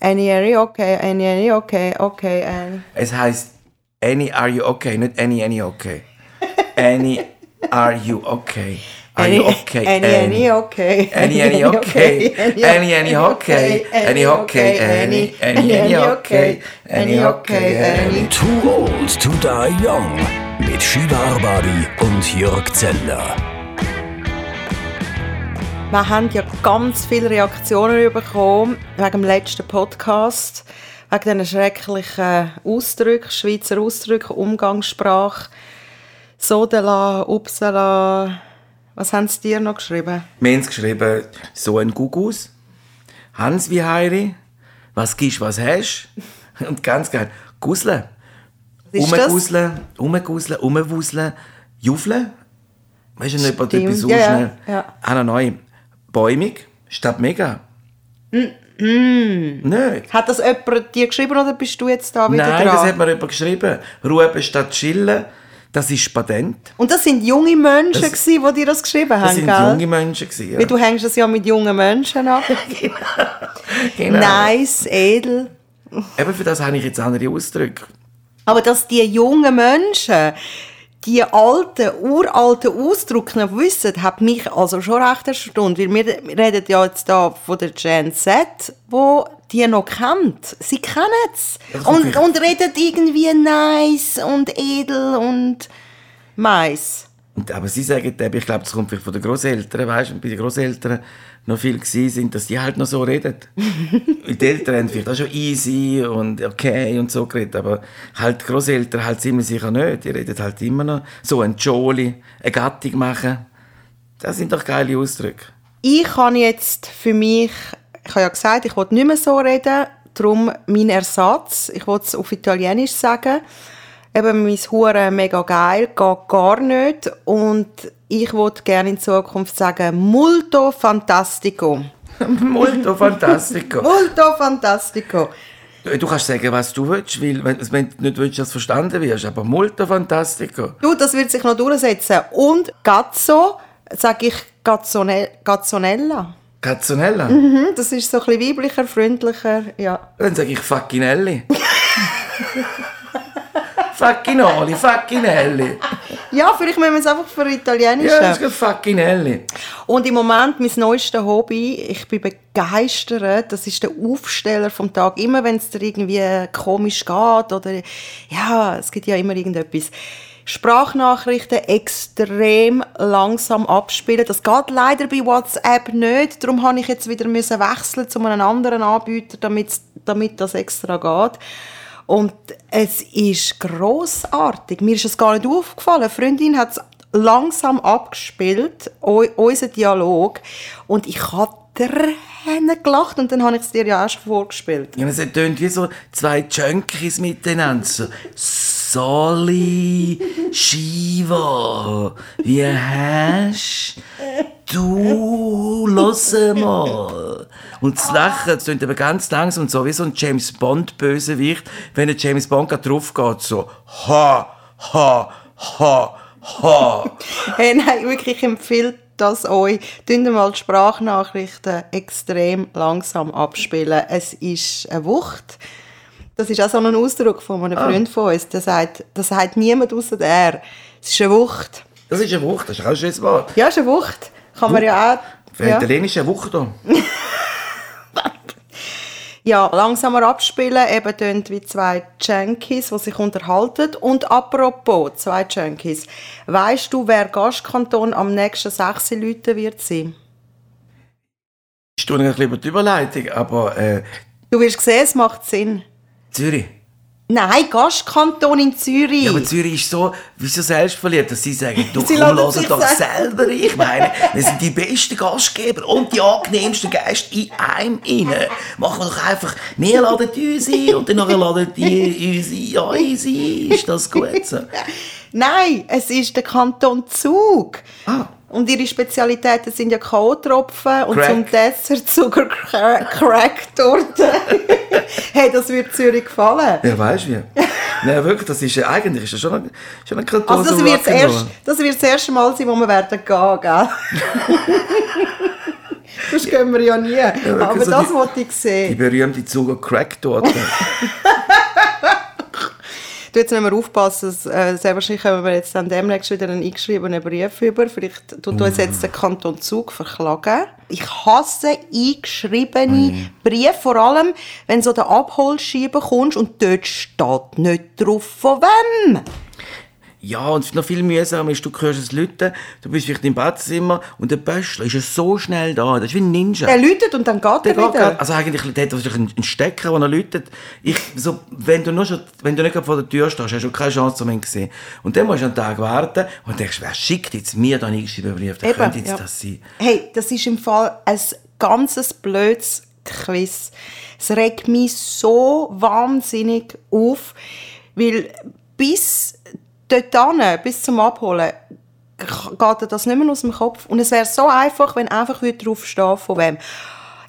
Annie, Annie, okay, Annie, Annie, okay, okay, Annie. Es heißt Annie, are you okay? Nicht Annie, Annie, okay. Annie, are you okay? Are you okay, Annie, Annie, okay. Annie, Annie, okay. Annie, Annie, okay. Annie, okay, Annie. Annie, Annie, okay. Annie, okay, Annie. Too Old to Die Young mit Shiva Arbabi und Jörg Zeller. Wir haben ja ganz viele Reaktionen bekommen wegen dem letzten Podcast, wegen diesen schrecklichen Ausdrücken, Schweizer Ausdrücken, Umgangssprache. Sodela, Upsala. Was haben sie dir noch geschrieben? Wir haben geschrieben, so ein Gugus. Hans wie Heiri. Was gibst, was hast. Und ganz geil, Gusle. Umgusle, umgusle, umwusle, Jufle. Weißt du nicht, Stimmt, etwas so ja, ja, schnell? ja. Einer neu. Bäumig statt mega. Mm, Nicht. Hat das jemand dir geschrieben oder bist du jetzt da wieder Nein, dran? das hat mir jemand geschrieben. Ruhe statt chillen, das ist Patent. Und das sind junge Menschen, Das- gewesen, die dir das geschrieben haben, Das sind gell? junge Menschen. Gewesen, ja. Weil du hängst es ja mit jungen Menschen ab. genau. Nice, edel. Eben für das habe ich jetzt andere Ausdrücke. Aber dass die jungen Menschen die alten, uralten Ausdrücke noch wissen, hat mich also schon recht erstaunt. Weil wir reden ja jetzt da von der Gen Z, wo die noch kennt. Sie kennen es. Und, und reden irgendwie nice und edel und mais. Und, aber sie sagen eben, ich glaube, das kommt vielleicht von den Großeltern, weißt du, bei den Großeltern noch viel gewesen sind, dass die halt noch so reden. Die Eltern haben vielleicht auch schon easy und okay und so geredet, aber halt die Großeltern halt ziemlich sicher nicht. Die reden halt immer noch so ein Joli, eine Gattung machen. Das sind doch geile Ausdrücke. Ich kann jetzt für mich, ich habe ja gesagt, ich will nicht mehr so reden, darum mein Ersatz, ich will es auf Italienisch sagen, eben mein Hure mega geil, geht gar nicht und ich würde gerne in Zukunft sagen, molto fantastico. Molto fantastico. Molto fantastico. Du kannst sagen, was du willst, weil wenn, du nicht willst, dass du verstanden wirst, aber molto fantastico. Du, das wird sich noch durchsetzen. Und Gazzo, sage ich Gazzone- Gazzonella. Cazzonella. Hm, Das ist so ein bisschen weiblicher, freundlicher, ja. Dann sage ich Facchinoli, Facchinelli. Ja, vielleicht müssen wir es einfach für Italienisch Ja, das ist Facchinelli. Und im Moment mein neuestes Hobby, ich bin begeistert, das ist der Aufsteller vom Tag. Immer wenn es dir irgendwie komisch geht oder ja, es gibt ja immer irgendetwas. Sprachnachrichten extrem langsam abspielen. Das geht leider bei WhatsApp nicht. Darum habe ich jetzt wieder müssen wechseln zu einem anderen Anbieter, damit, damit das extra geht. Und es ist großartig. Mir ist es gar nicht aufgefallen. Eine Freundin hat es langsam abgespielt, eu- unser Dialog. Und ich habe Tränen gelacht und dann habe ich es dir ja auch schon vorgespielt. Ja, es tönt wie so zwei Junkies miteinander. So, Soli, Shiva, wie hast? Los mal. Und das Lachen, das tönt aber ganz langsam und so wie so ein James Bond-Bösewicht, wenn ein James Bond gerade drauf geht, so ha, ha, ha, ha. Hey, nein, wirklich, ich empfehle das euch. Tun mal die Sprachnachrichten extrem langsam abspielen. Es ist eine Wucht. Das ist auch so ein Ausdruck von einem Freund von uns. Der sagt, das sagt niemand außer er. Es ist eine Wucht. Das ist eine Wucht, das ist auch ein schönes Wort. Ja, es ist eine Wucht. Kann man ja auch... Für Ja. Italienisch eine Wucht da. Ja, langsamer abspielen, eben tönt wie zwei Junkies, die sich unterhalten. Und apropos, zwei Junkies. Weißt du, wer Gastkanton am nächsten 6. Leuten wird sein? Ich tue ein bisschen über die Überleitung, aber äh, Du wirst sehen, es macht Sinn. Zürich. Nein, Gastkanton in Zürich. Ja, aber Zürich ist so, wie so selbstverliebt, dass sie sagen, du Sie komm, sich doch selber. Ich meine, wir sind die besten Gastgeber und die angenehmsten Gäste in einem inne. Machen wir doch einfach, wir laden uns ein und dann laden die uns ein. Ja, easy, ist das gut so. Nein, es ist der Kanton Zug. Ah. Und ihre Spezialitäten sind ja K.O.-Tropfen und Crack. zum Dessert Zucker-Crack-Torte. hey, das wird Zürich gefallen. Ja, weißt du wie? Nein, wirklich, das ist ja, eigentlich ist das schon ein, schon ein Kanton Also das wird, erst, das wird das erste Mal sein, wo wir werden gehen, gell? Das gehen wir ja nie. Aber so das die- wollte ich Die sehen. berühmte Zuger Crack-Torte. Du jetzt nicht mehr aufpassen, dass, äh, sehr wahrscheinlich haben wir jetzt dann demnächst wieder einen eingeschriebenen Brief über. Vielleicht tut uns jetzt der Kanton Zug verklagen. Ich hasse eingeschriebene Briefe, vor allem, wenn so der Abholschieber kommst und dort steht nicht drauf, von wem. Ja, und es ist noch viel mühsamer ist, du hörst es Leuten, du bist vielleicht im Badzimmer und der Böschler ist so schnell da, das ist wie ein Ninja. Der läutet und dann geht er Der geht wieder. grad- also eigentlich der hat wahrscheinlich einen Stecker, den er läutet. Ich, so, wenn du nur schon, wenn du nicht vor der Tür stehst, hast du keine Chance, um ihn zu sehen. Und dann musst du einen Tag warten und denkst, wer schickt jetzt mir da einen eingeschriebenen Brief? Eben, könnte jetzt ja. das sein? Hey, das ist im Fall ein ganzes blödes Quiz. Es regt mich so wahnsinnig auf, weil bis dorthin, bis zum Abholen, geht dir das nicht mehr aus dem Kopf. Und es wäre so einfach, wenn einfach drauf steht, von wem.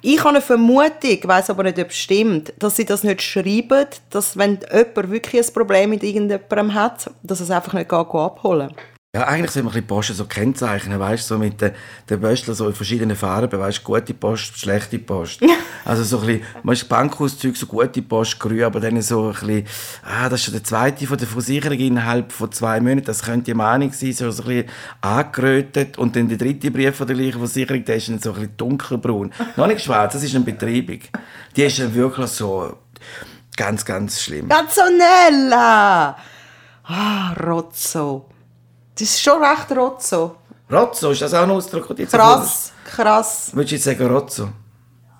Ich habe eine Vermutung, weiß aber nicht, ob es stimmt, dass sie das nicht schreiben, dass wenn jemand wirklich ein Problem mit irgendjemandem hat, dass es einfach nicht geht, abholen Ja, eigentlich sollte man bisschen Posten so kennzeichnen, weißt du, so mit den, den Böschler so in verschiedenen Farben, weißt gute Post, schlechte Post. also so ein bisschen, manchmal Bankhauszeug, so gute Post, grün, aber dann so ein bisschen, ah, das ist schon der zweite von der Versicherung innerhalb von zwei Monaten, das könnte die Meinung sein, so, so ein bisschen angerötet und dann der dritte Brief von der gleichen Versicherung, der ist dann so ein bisschen dunkelbraun. Noch nicht schwarz, das ist eine Betreibung. Die ist dann wirklich so ganz, ganz schlimm. Gazzonella! Ah, Rozzo. Das ist schon recht Rozzo. Rozzo, ist das auch ein Ausdruck? jetzt Krass, krass. Würdest du jetzt sagen Rozzo?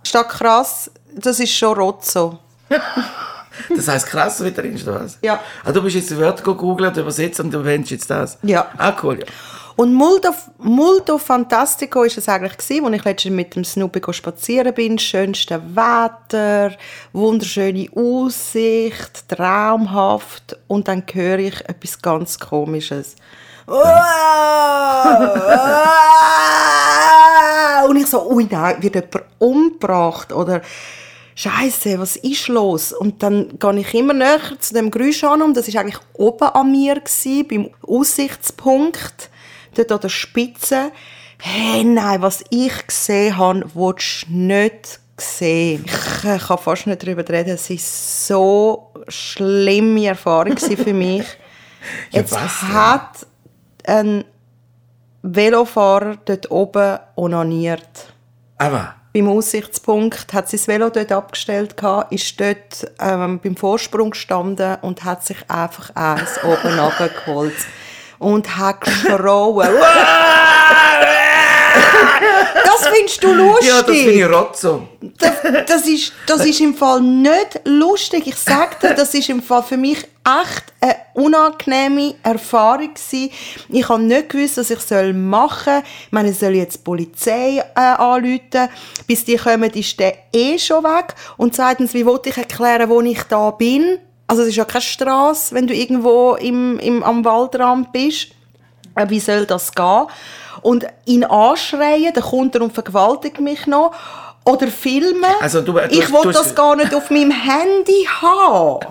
Statt krass, das ist schon Rozzo. Das heisst krass, wie drin oder was? Ja. Ah, du bist jetzt Wörter googeln und übersetzen und du verwendest jetzt das? Ja. Ah, cool, ja. Und Muldo, Muldo Fantastico ist es eigentlich gewesen, als ich letztens mit dem Snoopy spazieren bin. Schönste Wetter, wunderschöne Aussicht, traumhaft. Und dann höre ich etwas ganz Komisches. Und ich so, ui nein, wird jemand umgebracht oder Scheiße, was ist los? Und dann gehe ich immer näher zu dem Geräusch an und das ist eigentlich oben an mir gewesen, beim Aussichtspunkt, dort an der Spitze. Hey, nein, was ich gesehen habe, willst du nicht sehen. Ich kann fast nicht darüber reden. Es war so schlimme Erfahrung für mich. Ja, Jetzt hat ein Velofahrer dort oben onaniert Aber, beim Aussichtspunkt hat sie das Velo dort abgestellt, ist dort ähm, beim Vorsprung gestanden und hat sich einfach eins oben runtergeholt. Und hat geschrauen. Findest du lustig? ja, das finde ich Rozzo. das, das, ist, das ist im Fall nicht lustig. Ich sage dir, das ist im Fall für mich echt eine unangenehme Erfahrung gewesen. Ich habe nicht gewusst, was ich soll machen soll. Ich meine, ich soll jetzt die Polizei äh, anrufen. Bis die kommen, ist der eh schon weg. Und zweitens, wie wollte ich erklären, wo ich da bin? Also es ist ja keine Straße, wenn du irgendwo im, im, am Waldrand bist. Äh, Wie soll das gehen? Und ihn anschreien, dann kommt er und vergewaltigt mich noch. Oder filmen. Also du- du- ich will das gar nicht auf meinem Handy haben.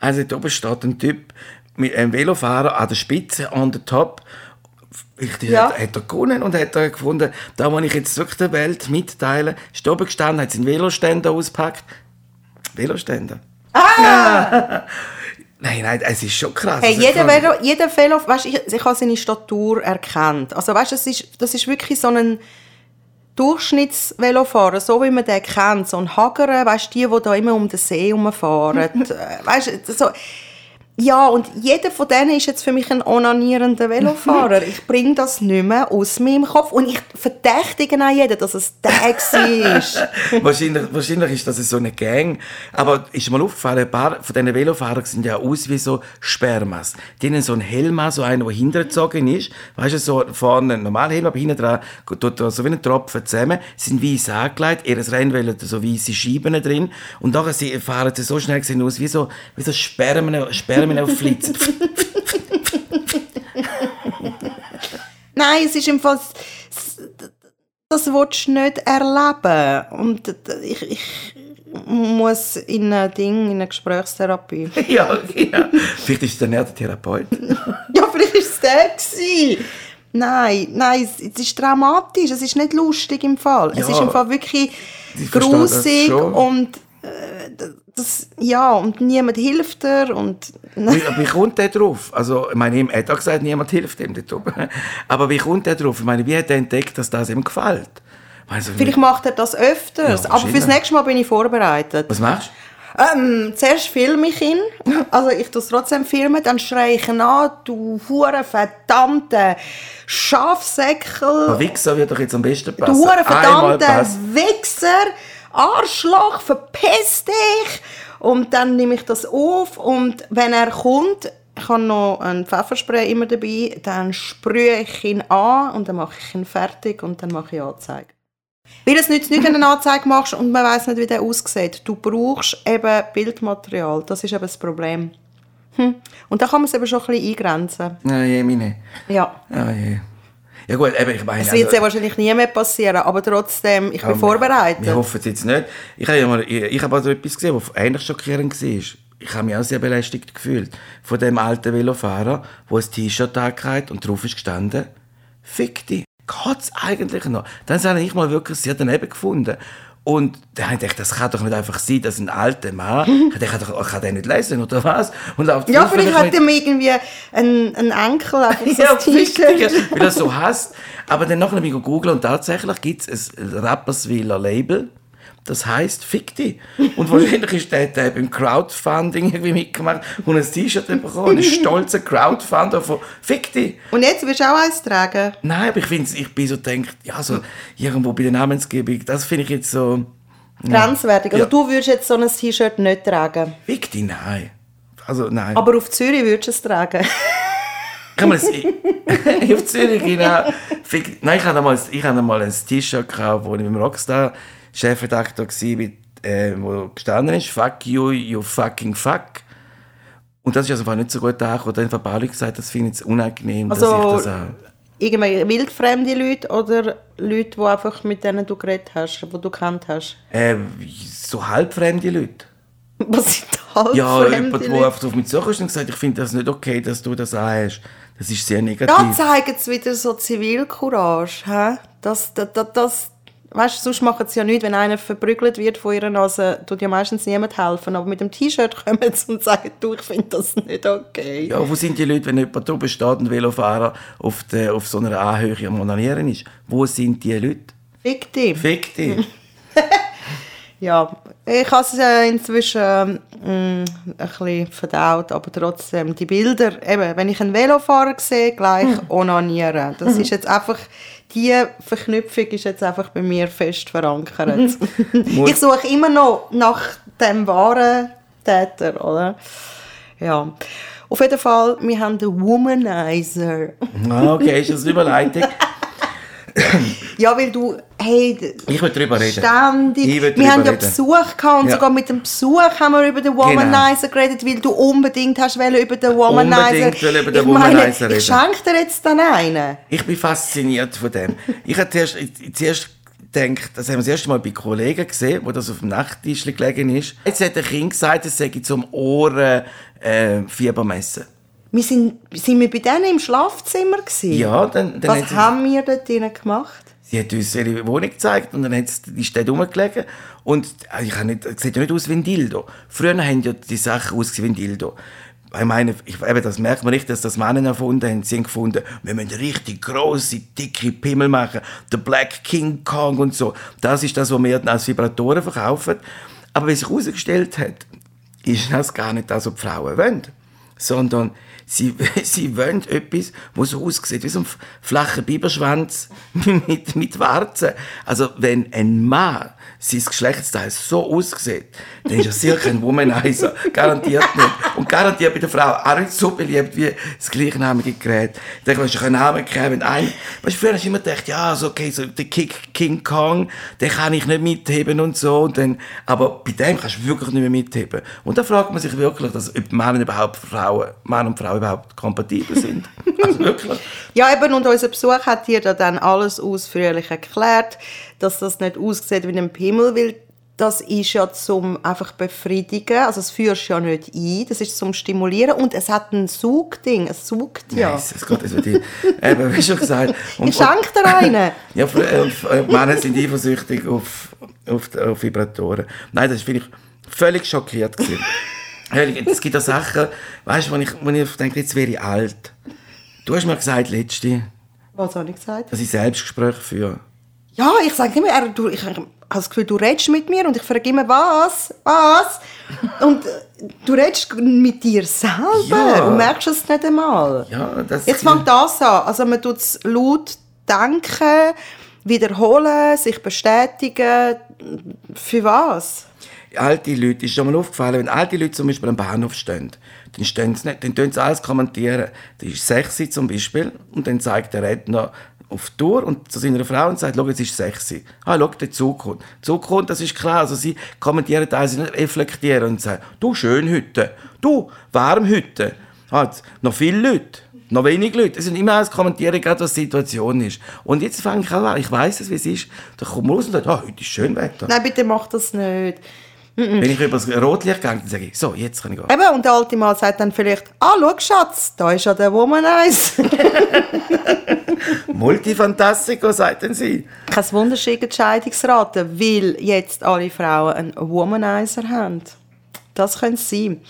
Also da oben steht ein Typ mit einem Velofahrer an der Spitze, on the top. Richtig, Ja. hat, hat er gewonnen und hat er gefunden, da muss ich jetzt wirklich der Welt mitteilen. Ist oben gestanden, hat seinen Veloständer ausgepackt. Veloständer? Ah! nein, nein, es ist schon krass. Hey, jeder, Velo, jeder Velo, weißt, ich, ich habe seine Statur erkannt. Also weißt, das ist, das ist wirklich so ein Durchschnittsvelofahrer, so wie man den kennt, so ein Hagerer, weißt die, die da immer um den See herumfahren. Äh, weißt, so, ja, und jeder von denen ist jetzt für mich ein onanierender Velofahrer. Ich bringe das nicht mehr aus meinem Kopf und ich verdächtige auch jeden, dass es der war. wahrscheinlich, wahrscheinlich ist das so eine Gang. Aber ist mal aufgefallen, ein paar von diesen Velofahrern sehen ja aus wie so Spermas. Die haben so einen Helm an, so einen, der hintergezogen ist. Weißt du, so vorne ein normaler Helm, aber hinten dran tut so wie ein Tropfen zusammen. Sind weiss angelegt, ihr Rennwelle hat so weisse Scheiben drin. Und nachher fahren sie so schnell aus wie so, wie so Spermen, Spermen auf Flitzen. Nein, es ist im Fall. Das willst du nicht erleben. Und ich, ich muss in ein Ding, in eine Gesprächstherapie. ja, ja. Vielleicht ist es dann eher der Therapeut. ja, vielleicht war es der. gewesen. Nein, nein, es, es ist dramatisch, es ist nicht lustig im Fall. Es Ja. ist im Fall wirklich grusig und das, ja, und niemand hilft dir und Wie, wie kommt der drauf? Also, ich meine, ihm hat auch gesagt, niemand hilft ihm dort oben. Aber wie kommt der drauf? Ich meine, wie hat er entdeckt, dass das ihm gefällt? Also, vielleicht macht er das öfters, Ja, aber fürs nächste Mal bin ich vorbereitet. was machst du? Ähm, zuerst filme ich ihn, also ich tue es trotzdem filmen, dann schreie ich ihn an, du hure verdammte Schafsäckel, Wichser wird doch jetzt am besten passen. du hure verdammte. Wichser, Arschloch, verpiss dich! Und dann nehme ich das auf und wenn er kommt, ich habe noch ein Pfefferspray immer dabei, dann sprühe ich ihn an und dann mache ich ihn fertig und dann mache ich Anzeige. Weil es nützt nicht, wenn du eine Anzeige machst und man weiß nicht, wie der aussieht. Du brauchst eben Bildmaterial. Das ist eben das Problem. Hm. Und da kann man es eben schon ein bisschen eingrenzen. Ja, je, meine. Ja. Ja, je. Ja gut, eben, ich meine... Es wird also- sehr wahrscheinlich nie mehr passieren, aber trotzdem, ich bin Ja, vorbereitet. Wir hoffen es jetzt nicht. Ich habe ja mal, ich, ich habe also etwas gesehen, was eigentlich schockierend war. Ich habe mich auch sehr belästigt gefühlt von dem alten Velofahrer, der ein T-Shirt angehabt und drauf ist gestanden, «Fick dich, geht's eigentlich noch?» Dann habe ich mal wirklich sehr daneben gefunden. Und da habe ich gedacht, das kann doch nicht einfach sein, dass ein alter Mann, der kann, doch, kann der nicht lesen, oder was? Und läuft ja, vielleicht hat ihm irgendwie ein, ein Enkel einfach so ja, ein weil er so hasst. Aber dann nachher habe ich googeln und tatsächlich gibt es ein Rapperswiller Label, das heißt Fick dich. Und wahrscheinlich ist der, der beim Crowdfunding irgendwie mitgemacht und ein T-Shirt bekommen, ein stolzer Crowdfunder von Fick dich. Und jetzt willst du auch eins tragen? Nein, aber ich finde, ich bin so denkt, ja, so irgendwo bei der Namensgebung, das finde ich jetzt so, Grenzwertig. Also Ja. du würdest jetzt so ein T-Shirt nicht tragen. Fick dich, nein. Also nein. Aber auf Zürich würdest du es tragen. Kann man ich auf Zürich, genau. Fick- Nein, ich hatte mal, ich hatte mal ein T-Shirt gekauft, wo ich mit dem Rockstar Chefredakteur mit, äh, wo gestanden ist, fuck you, you fucking fuck. Und das ist also einfach nicht so gut angekommen. Dann haben Pauli gesagt, das finde ich jetzt unangenehm, Also- dass ich das auch... Irgendwelche wildfremde Leute oder Leute, die einfach mit denen du geredet hast, die du kennt hast? Äh, so halbfremde Leute. Was sind halbfremde Ja, jemand, der einfach auf mich zukommt und gesagt ich finde das nicht okay, dass du das anhast. Das ist sehr Da negativ. zeigen sie wieder so Zivilcourage. Hä? Das, das, das, das, weißt du, sonst machen sie ja nichts, wenn einer verprügelt wird von ihrer Nase, tut ja meistens niemand helfen. Aber mit dem T-Shirt kommen sie und sagen, du, ich finde das nicht okay. Ja, wo sind die Leute, wenn jemand drüber steht, ein Velofahrer auf, der, auf so einer Anhöhe am Onanieren ist? Wo sind die Leute? Fick dich. Fick dich. Ja, ich habe es inzwischen ähm, ein bisschen verdaut, aber trotzdem, die Bilder, eben, wenn ich einen Velofahrer sehe, gleich onanieren. Das ist jetzt einfach, die Verknüpfung ist jetzt einfach bei mir fest verankert. ich suche immer noch nach dem wahren Täter, oder? Ja. Auf jeden Fall, wir haben den Womanizer. Ah, okay, ist das eine Überleitung? Ja, weil du, hey, Ich will drüber reden. Ständig. Ich will wir haben ja drüber. Besuch gehabt und Ja. sogar mit dem Besuch haben wir über den Womanizer geredet, weil du unbedingt hast über den Womanizer. Unbedingt will über den ich meine, Womanizer reden. Ich schenke dir jetzt dann einen. Ich bin fasziniert von dem. Ich habe zuerst, zuerst gedacht, das haben wir das erste Mal bei Kollegen gesehen, wo das auf dem Nachttisch gelegen ist. Jetzt hat ein Kind gesagt, es sei zum Ohren äh, Fieber messen. Wir sind, sind wir bei denen im Schlafzimmer gewesen? Ja, dann, dann Was haben wir dort gemacht? Sie hat uns ihre Wohnung gezeigt und dann hat sie, die ist dort rumgelegen. Und äh, ich habe nicht, sieht ja nicht aus wie ein Dildo. Früher haben ja die Sachen ausgesehen wie ein Dildo. Ich meine, ich, eben, das merkt man nicht, dass das Männer erfunden haben. Sie haben gefunden, wir müssen richtig grosse, dicke Pimmel machen. Der Black King Kong und so. Das ist das, was wir als Vibratoren verkaufen. Aber wie sich herausgestellt hat, ist das gar nicht das, was die Frauen wollen. Sondern sie, sie wollen etwas, was so aussieht wie so ein flacher Biberschwanz mit, mit Warzen. Also wenn ein Mann sein Geschlechtsteil so aussieht, dann ist er sicher kein Womanizer. Garantiert nicht. Und garantiert bei der Frau auch nicht so beliebt wie das gleichnamige Gerät. Ich denke, du einen Namen gegeben, wenn ein, weißt, du, früher hast du immer gedacht, ja, so, okay, so der Kick, King Kong, den kann ich nicht mitheben und so. Und dann, aber bei dem kannst du wirklich nicht mehr mitheben. Und da fragt man sich wirklich, dass, ob Männer überhaupt Frauen, Mann und Frau überhaupt kompatibel sind. Also wirklich. Ja, eben, und unser Besuch hat dir da dann alles ausführlich erklärt, dass das nicht aussieht wie ein Pimmel, weil das ist ja zum einfach befriedigen, also es führst ja nicht ein, das ist zum Stimulieren und es hat ein Saugding, es saugt ja. Yes, es geht, also die, eben, wie schon gesagt. Und, ich schenke dir einen. ja, für, äh, äh, Männer sind eifersüchtig auf, auf, auf Vibratoren. Nein, das war ich völlig schockiert. gewesen. Es gibt auch Sachen, weißt du, wo ich, wo ich denke, jetzt wäre ich alt. Du hast mir gesagt, letzte, Was habe ich gesagt? dass ich Selbstgespräche führe. Ja, ich sage immer, er, du, ich habe das Gefühl, du redest mit mir und ich frage immer, was? Was? Und äh, du redest mit dir selber Ja. und merkst es nicht einmal. Ja, das Jetzt fängt das an. Also man tut es laut denken, wiederholen, sich bestätigen. Für was? Alte Leute, ist schon mal aufgefallen, wenn alte Leute zum Beispiel am Bahnhof stehen, dann stehen sie nicht, dann tun sie alles kommentieren. Das ist sexy zum Beispiel und dann zeigt der Redner auf die Tour und zu seiner Frau und sagt, schau, es ist sexy. Ah, schau, der Zug kommt. Zug kommt, das ist klar. Also sie kommentieren sie nicht reflektieren und sagen, du, schön heute. Du, warm heute. Ah, noch viele Leute. Noch wenig Leute. Es sind immer alles kommentieren, gerade was die Situation ist. Und jetzt fange ich an, ich weiss es, wie es ist. Da kommt man raus und sagt, ah, heute ist schön Wetter. Nein, bitte mach das nicht. Wenn ich über das Rotlicht gehe, dann sage ich, so, jetzt kann ich gehen. Eben, und der alte Mann sagt dann vielleicht, ah, schau, Schatz, da ist ja der Womanizer. Multifantastico, sagten sie. Kein Wunder, sie Entscheidungsrate, weil jetzt alle Frauen einen Womanizer haben. Das könnte es sein.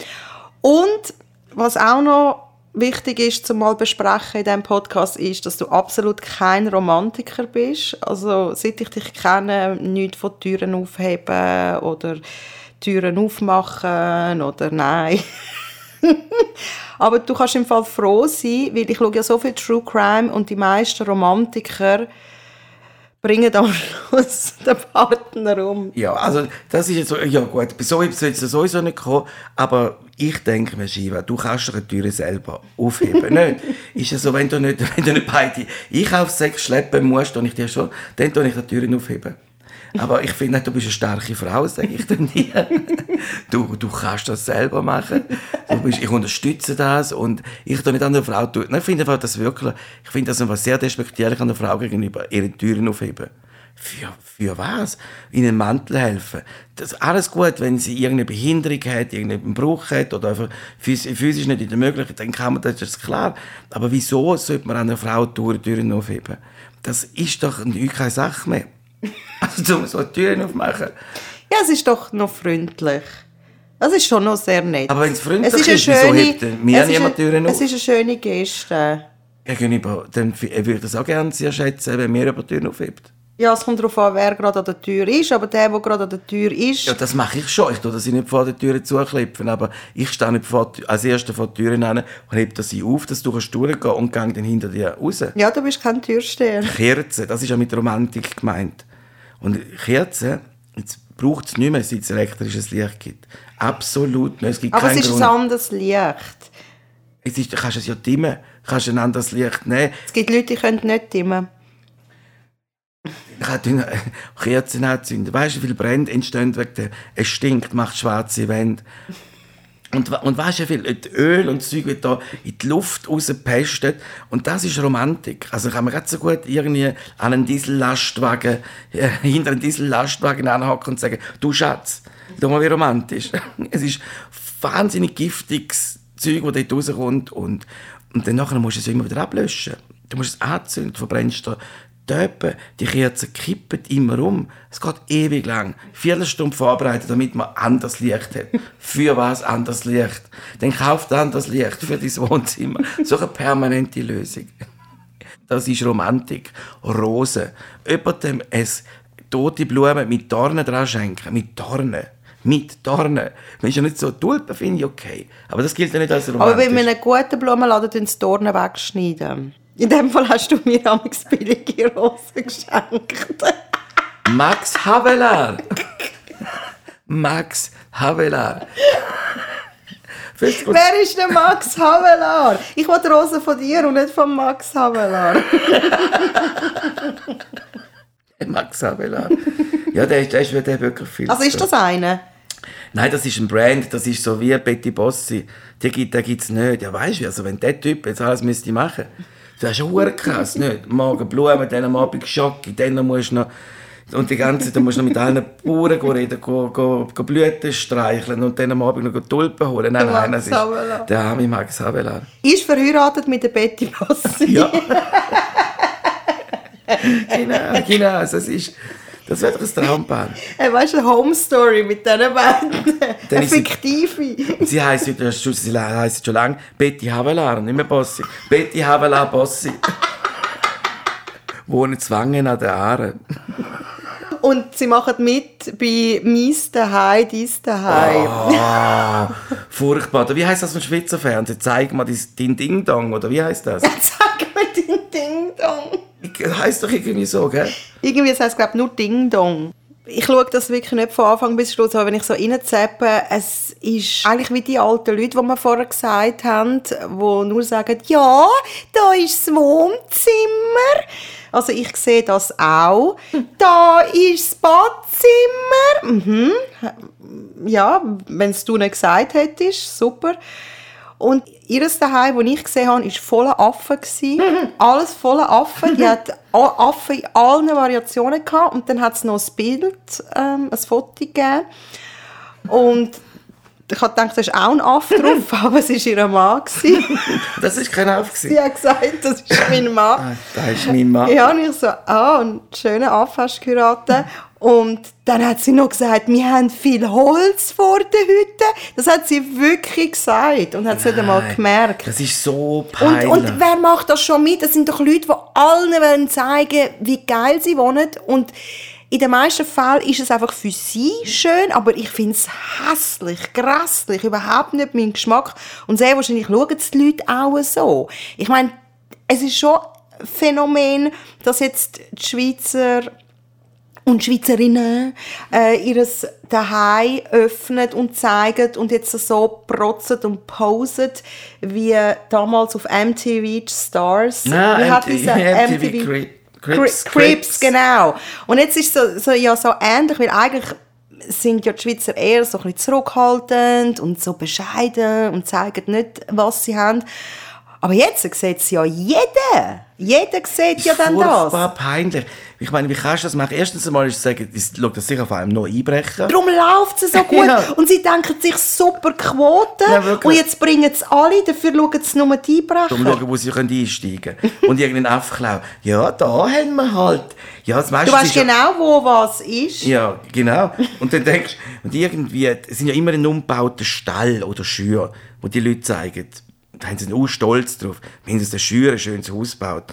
Und was auch noch wichtig ist, zum mal besprechen in diesem Podcast, ist, dass du absolut kein Romantiker bist. Also, seit ich dich kenne, nichts von Türen aufheben oder Türen aufmachen oder nein. Aber du kannst im Fall froh sein, weil ich schaue ja so viel True Crime und die meisten Romantiker bringen am Schluss den Partner um. Ja, also das ist jetzt so, ja gut, bei so etwas es sowieso nicht kommen, aber ich denke mir, Shiva, du kannst dir eine Tür selber aufheben, nicht? Ist ja so, wenn du nicht, wenn du nicht beide Einkaufssäcke schleppen musst, dann ich dir schon, dann tue ich die Türen aufheben. Aber ich finde, du bist eine starke Frau, sage ich dir nie. Du, du kannst das selber machen. Du bist, ich unterstütze das und ich tue nicht an der Frau tun. Ich finde das wirklich, ich finde das einfach sehr despektierlich an der Frau gegenüber, ihre Türen aufheben. Für, für was? Ihnen Mantel helfen. Das ist alles gut, wenn sie irgendeine Behinderung hat, irgendeinen Bruch hat oder einfach phys- physisch nicht in der Möglichkeit, dann kann man das, das ist klar. Aber wieso sollte man einer Frau Türen aufheben? Das ist doch nicht keine Sache mehr. Also, um so Türen aufmachen. Ja, es ist doch noch freundlich. Das ist schon noch sehr nett. Aber wenn es freundlich Es ist, wieso hebt denn mir es ist niemand Türen auf? Es ist eine schöne Geste. Gegenüber, dann würde ich das auch gerne sehr schätzen, wenn mir über Türen aufhebt. Ja, es kommt darauf an, wer gerade an der Tür ist, aber der, der gerade an der Tür ist, Ja, das mache ich schon. Ich tue das nicht vor der Tür zuklippen, aber ich stehe nicht vor, als Erster vor die Türen an und hebe das auf, dass du kannst durchgehen und gehe dann hinter dir raus. ja, du bist kein Türsteher. Kerzen, das ist ja mit Romantik gemeint. Und Kerzen, jetzt braucht es nicht mehr, seit es elektrisches Licht gibt. Absolut nicht. Es gibt Aber es ist Grund. ein anderes Licht. Es ist, du kannst es ja dimmen. Du kannst ein anderes Licht nehmen. Es gibt Leute, die können nicht dimmen. Ich dünne Kerzen anzünden. Weißt du, wie viele Brände entstehen wegen der, es stinkt, macht schwarze Wände. Und, und weißt du, wie viel Öl und Zeug wird da in die Luft rausgepestet. Und das ist Romantik. Also kann man ganz so gut irgendwie an einen Diesellastwagen, äh, hinter einen Diesellastwagen anhocken und sagen, du Schatz, schau mal wie romantisch. es ist wahnsinnig giftiges Zeug, das dort rauskommt. Und, und dann nachher musst du es immer wieder ablöschen. Du musst es anzünden, verbrennst du Töpen, die Kerzen kippen immer um. Es geht ewig lang. Viertelstunde vorbereitet, damit man anderes Licht hat. Für was anderes Licht? Dann kauft anderes Licht für dein Wohnzimmer. So eine permanente Lösung. Das ist Romantik. Rosen. Jemandem es tote Blumen mit Dornen dran schenken. Mit Dornen. Mit Dornen. Man ist ja nicht so, Tulpen finde ich okay. Aber das gilt ja nicht als romantisch. Aber bei einem guten Blumenladen tun sie die Dornen wegschneiden. In dem Fall hast du mir amigs billige Rosen geschenkt. Max Havelaar. Max Havelaar. Wer ist der Max Havelaar? Ich will die Rosen von dir und nicht von Max Havelaar. Max Havelaar. Ja, der ist, der ist, wirklich viel. Also ist das eine? Nein, das ist ein Brand, das ist so wie Betty Bossi. Die gibt es nicht. Ja, weißt du, also wenn der Typ jetzt alles müsste machen, das ist verdammt krass, nicht? Morgen Blumen, dann am Abend Schocke, dann musst du noch Und die ganze Zeit, musst du noch mit allen Bauern reden, go, go, go Blüten streicheln und dann am Abend noch Tulpen holen. Nein, nein, das ist der arme Max Havelaar. Ist verheiratet mit der Betty Bassi. Ja. genau, genau, das ist, das wäre doch ein Traumpaar. Hey, weißt du, eine Home Story mit diesen beiden. Eine sie- fiktive. Sie heisst, heute- sie heisst schon lange Betty Havelaar, nicht mehr Bossi. Betty Havelaar Bossi. Wohnen Zwangen an der Aare. Und sie machen mit bei «Mies daheim, dies daheim». Ah, furchtbar. Oder Wie heisst das vom Schweizer Fernsehen? Zeig mal dein Ding Dong, oder wie heisst das? Sag mir den Ding Dong. Heißt doch irgendwie so, gell? Irgendwie das heisst glaube nur Ding Dong. Ich schaue das wirklich nicht von Anfang bis Schluss, aber wenn ich so reinzappe, es ist eigentlich wie die alten Leute, die wir vorher gesagt haben, die nur sagen, ja, da ist das Wohnzimmer. Also ich sehe das auch. Da ist das Badzimmer. Mhm. Ja, wenn es du nicht gesagt hättest, super. Und ihres daheim, wo ich gesehen habe, war voller Affen. gewesen. Alles voller Affen. Die hat Affen in allen Variationen gehabt. Und dann hat es noch ein Bild, ähm, ein Foto gegeben. Und ich habe gedacht, da ist auch ein Affe drauf, aber es war ihr Mann. Das ist kein Auf. Sie hat gesagt, das ist mein Mann. Ah, da ist mein Mann. Ja, und ich so, ah, einen schönen Affe hast du geheiratet. Und dann hat sie noch gesagt, wir haben viel Holz vor der Hütte. Das hat sie wirklich gesagt und hat es nicht einmal gemerkt. Das ist so Und, peinlich. und wer macht das schon mit? Das sind doch Leute, die allen wollen zeigen, wie geil sie wohnen. Und in den meisten Fällen ist es einfach für sie schön, aber ich finde es hässlich, grässlich, überhaupt nicht mein Geschmack. Und sehr wahrscheinlich schauen die Leute auch so. Ich meine, es ist schon ein Phänomen, dass jetzt die Schweizer und Schweizerinnen äh, ihres Daheim öffnen und zeigen und jetzt so protzen und posen wie damals auf MTV Stars. Ah, wie hat MTV dieser MTV MTV Cri- Crips, Crips, genau. Und jetzt ist es so, so, ja so ähnlich, weil eigentlich sind ja die Schweizer eher so ein bisschen zurückhaltend und so bescheiden und zeigen nicht, was sie haben. Aber jetzt sieht es ja jeder. Jeder sieht ja dann das. furchtbar peinlich. Ich meine, wie kannst du das machen? Erstens einmal ist sagen, das schaut das sicher vor allem noch einbrechen. Darum läuft es so gut. Ja. Und sie denken sich super Quoten. Ja, und jetzt bringen es alle, dafür schauen sie nur die Einbrecher. schauen, wo sie können einsteigen können. Und irgendeinen Affe klauen. Ja, da haben wir halt. Ja, das Du meiste weißt ist ja- genau, wo was ist. Ja, genau. Und dann denkst du, und irgendwie, es sind ja immer ein umbauter Stall oder Schür, wo die Leute zeigen, da haben sie auch stolz drauf, wenn sie aus der Schür ein schönes Haus baut.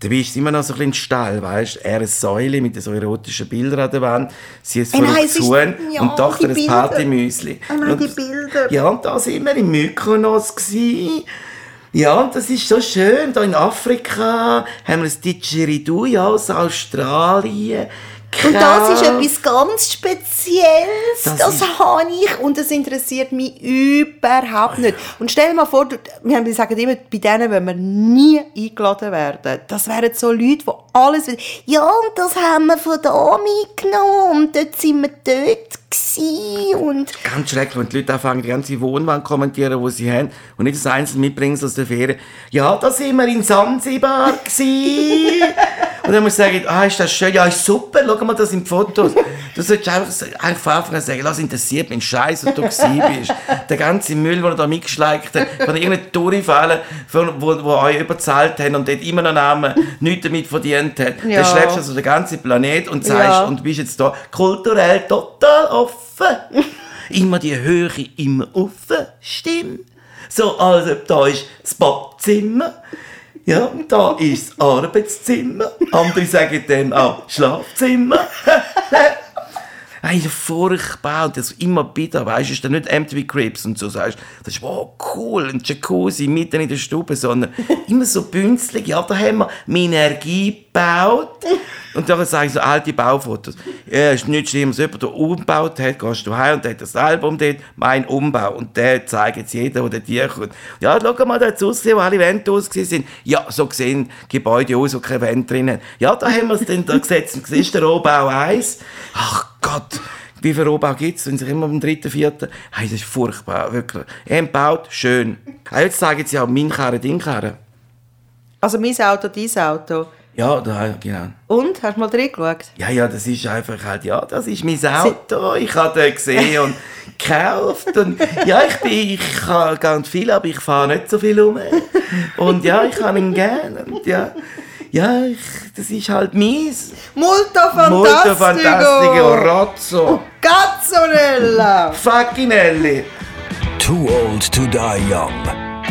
Dabei ist es immer noch so ein bisschen Stall, weißt du? Er eine Säule mit so erotischen Bildern an der Wand, sie ist verrückt zu ja, und Tochter ein. Partymüsli. Oh nein, Und- die Bilder. Ja, und da sind wir im Mykonos gsi. Ja, und das ist so schön. Da in Afrika haben wir ein Didgeridoo, ja, aus Australien. Und das ist etwas ganz Spezielles. Das Das, ist- habe ich und das interessiert mich überhaupt nicht. Und stell dir mal vor, wir sagen immer, bei denen wollen wir nie eingeladen werden. Das wären so Leute, die alles wissen. Ja, und das haben wir von da mitgenommen und dort sind wir dort und Ganz schrecklich, wenn die Leute anfangen, die ganze Wohnwand zu kommentieren, die sie haben, und nicht das einzelne mitbringen aus der Ferien. Ja, da sind wir in Zanzibar gsi. und dann muss ich sagen, ah, ist das schön, ja, ist super, schau mal, das sind Fotos. Du solltest einfach, einfach von Anfang an sagen, lass interessiert mich Scheiß, wo du bist. Der ganze Müll, den er da mitgeschleicht hat, kann irgendeine Touri fallen, wo, wo euch überzahlt haben und dort immer noch Namen nichts damit verdient hat. Ja. Dann schleppst du also den ganzen Planet und zeigst, Ja. und bist jetzt da kulturell total offen. immer die Höhe, immer offen, Stimme. So, also da ist das Badzimmer. Ja, da ist das Arbeitszimmer. Andere sagen dem auch Schlafzimmer. Hey, furchtbar. Und das immer bitter, weißt du, ist dann nicht MTV Cribs und so sagst, das ist wow, cool, ein Jacuzzi mitten in der Stube, sondern immer so bünzlig, ja, da haben wir Minergie gebaut. Und dann sage ich so alte Baufotos. Ja, ist nicht schlimm, was jemand umgebaut hat, gehst du heim und hat das Album dort, mein Umbau. Und der zeigt jetzt jeder, der dort kommt. Ja, schau mal, da hat es ausgesehen, wo alle Wände ausgesehen sind. Ja, so sehen Gebäude aus, wo keine Wände drin haben. Ja, da haben wir es dann da gesetzt. Und Das ist der Rohbau 1. Ach Gott, wie viel Rohbau gibt es, wenn sich immer am dritten, vierten... Hey, das ist furchtbar, wirklich. Er baut, schön. Ah, Jetzt sagen sie auch, mein Karre, dein Karre. also mein Auto, dein Auto. Ja, da, genau. Und? Hast du mal reingeschaut? Ja, ja, das ist einfach halt, ja, das ist mein Auto. Ich habe den gesehen und gekauft. Und ja, ich bin, ich habe ganz viel, aber ich fahre nicht so viel um. Und ja, ich habe ihn gerne. Und ja, ja, ich, das ist halt meins. Molto Molto fantastico! fantastico, Rozzo, Cazzonella! Facchinelli. Too Old to Die Young.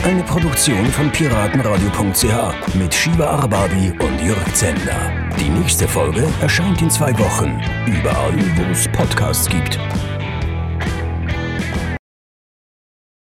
Eine Produktion von Piratenradio.ch mit Shiva Arbabi und Jörg Zender. Die nächste Folge erscheint in zwei Wochen. Überall, wo es Podcasts gibt.